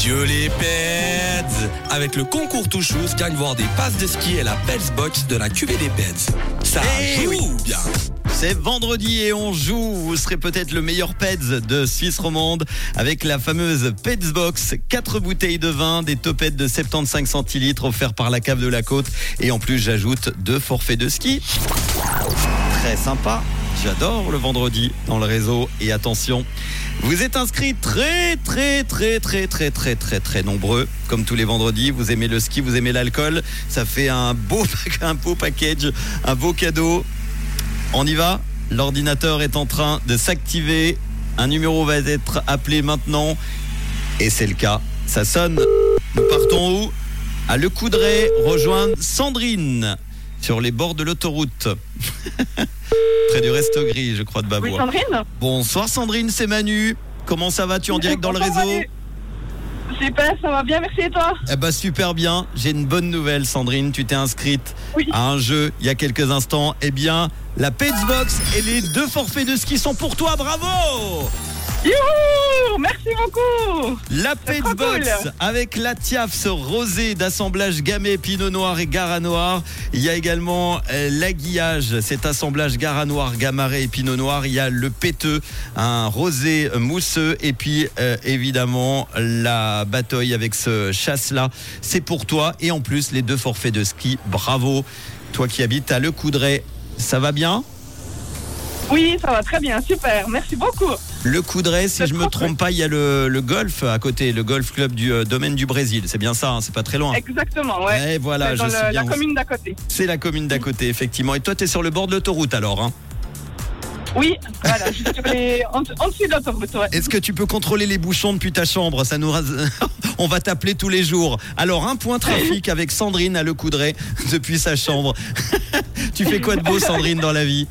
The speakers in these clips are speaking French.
Adieu les pets Avec le concours Touchous, gagne voir des passes de ski et la Pets Box de la cuvée des pets. Ça Eh joue oui. bien C'est vendredi et on joue. Vous serez peut-être le meilleur Peds de Suisse romande avec la fameuse Peds Box. 4 bouteilles de vin, des topettes de 75 centilitres offerts par la cave de la côte. Et en plus, j'ajoute deux forfaits de ski. Très sympa. J'adore le vendredi dans le réseau. Et attention, vous êtes inscrits très très très très très très très très nombreux. Comme tous les vendredis, vous aimez le ski, vous aimez l'alcool. Ça fait un beau, un beau package, un beau cadeau. On y va? L'ordinateur est en train de s'activer. Un numéro va être appelé maintenant. Et c'est le cas. Ça sonne. Nous partons où? À Le Coudray, rejoindre Sandrine sur les bords de l'autoroute. Près du Resto Gris, je crois, de Oui, Babois. Sandrine Bonsoir Sandrine, c'est Manu. Comment ça va Tu en direct dans le réseau Manu. Super, ça va bien, merci et toi Eh ben super bien. J'ai une bonne nouvelle, Sandrine. Tu t'es inscrite Oui. à un jeu il y a quelques instants. Eh bien, la Pets Box et les deux forfaits de ski sont pour toi. Bravo Youhou Merci beaucoup La trop Box cool. avec la Tiafs rosé d'assemblage Gamay, Pinot Noir et Gara Noir. Il y a également euh, l'aiguillage, cet assemblage Gara Noir, Gamaré et Pinot Noir. Il y a le péteux, un rosé mousseux et puis euh, évidemment la bataille avec ce chasse-là. C'est pour toi et en plus les deux forfaits de ski. Bravo. Toi qui habites à Le Coudray, ça va bien? Oui, ça va très bien, super, merci beaucoup Le Coudray, si je me trompe pas, il y a le, le golf à côté, le golf club du euh, domaine du Brésil. C'est bien ça, hein, c'est pas très loin. Exactement, ouais. Eh, voilà, C'est je bien. la commune d'à côté. C'est la commune d'à côté, effectivement. Et toi, tu es sur le bord de l'autoroute alors. hein. Oui, voilà, les... en, en dessous de l'autoroute, ouais. Est-ce que tu peux contrôler les bouchons depuis ta chambre? Ça nous, on va t'appeler tous les jours. Alors, un point trafic avec Sandrine à Le Coudray depuis sa chambre. tu fais quoi de beau, Sandrine, dans la vie?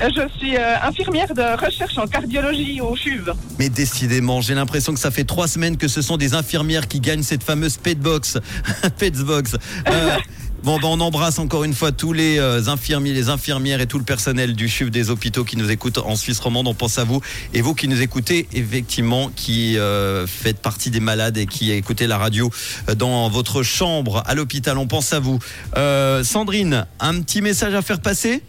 Je suis euh, infirmière de recherche en cardiologie au CHUV. Mais décidément, j'ai l'impression que ça fait trois semaines que ce sont des infirmières qui gagnent cette fameuse Petbox. Petbox. Euh, bon, ben, on embrasse encore une fois tous les euh, infirmiers, les infirmières et tout le personnel du CHUV des hôpitaux qui nous écoutent en Suisse romande. On pense à vous. Et vous qui nous écoutez, effectivement, qui euh, faites partie des malades et qui écoutez la radio euh, dans votre chambre à l'hôpital, on pense à vous. Euh, Sandrine, un petit message à faire passer?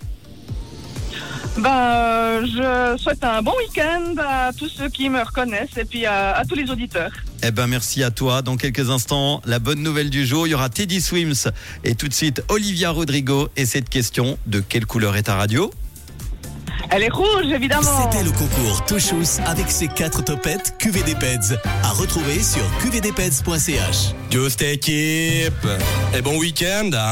Ben, euh, je souhaite un bon week-end à tous ceux qui me reconnaissent et puis à, à tous les auditeurs. Eh ben merci à toi. Dans quelques instants, la bonne nouvelle du jour, il y aura Teddy Swims et tout de suite Olivia Rodrigo et cette question de quelle couleur est ta radio? Elle est rouge, évidemment. C'était le concours Touchous avec ses quatre topettes QVD Peds. À retrouver sur qvdpeds.ch. Just équipe Et bon week-end hein